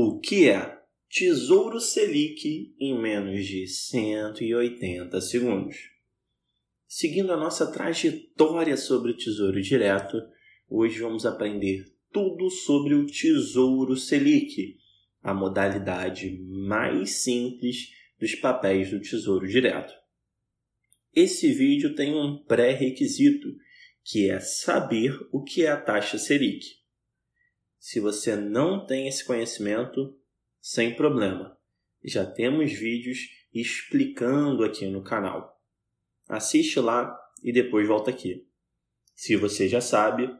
O que é Tesouro Selic em menos de 180 segundos? Seguindo a nossa trajetória sobre o Tesouro Direto, hoje vamos aprender tudo sobre o Tesouro Selic, a modalidade mais simples dos papéis do Tesouro Direto. Esse vídeo tem um pré-requisito, que é saber o que é a taxa Selic. Se você não tem esse conhecimento, sem problema. Já temos vídeos explicando aqui no canal. Assiste lá e depois volta aqui. Se você já sabe,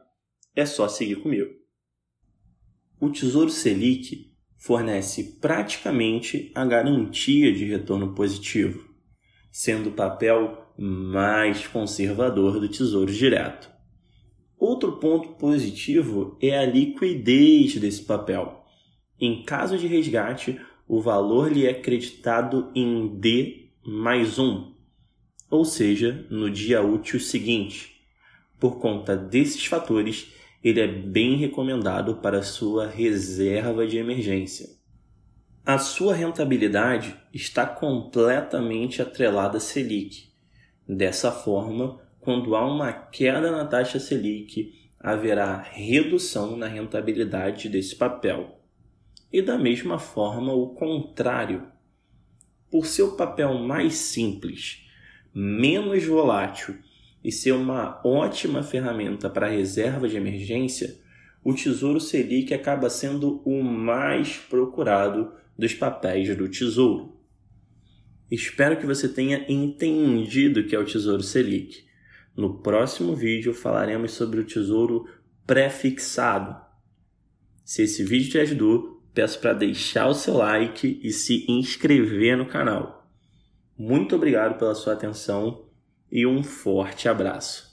é só seguir comigo. O Tesouro Selic fornece praticamente a garantia de retorno positivo, sendo o papel mais conservador do Tesouro Direto. Outro ponto positivo é a liquidez desse papel. Em caso de resgate, o valor lhe é creditado em D mais um, ou seja, no dia útil seguinte. Por conta desses fatores, ele é bem recomendado para sua reserva de emergência. A sua rentabilidade está completamente atrelada à Selic. Dessa forma, quando há uma queda na taxa Selic, haverá redução na rentabilidade desse papel. E da mesma forma, o contrário. Por ser o papel mais simples, menos volátil e ser uma ótima ferramenta para reserva de emergência, o Tesouro Selic acaba sendo o mais procurado dos papéis do Tesouro. Espero que você tenha entendido o que é o Tesouro Selic. No próximo vídeo falaremos sobre o tesouro pré-fixado. Se esse vídeo te ajudou, peço para deixar o seu like e se inscrever no canal. Muito obrigado pela sua atenção e um forte abraço.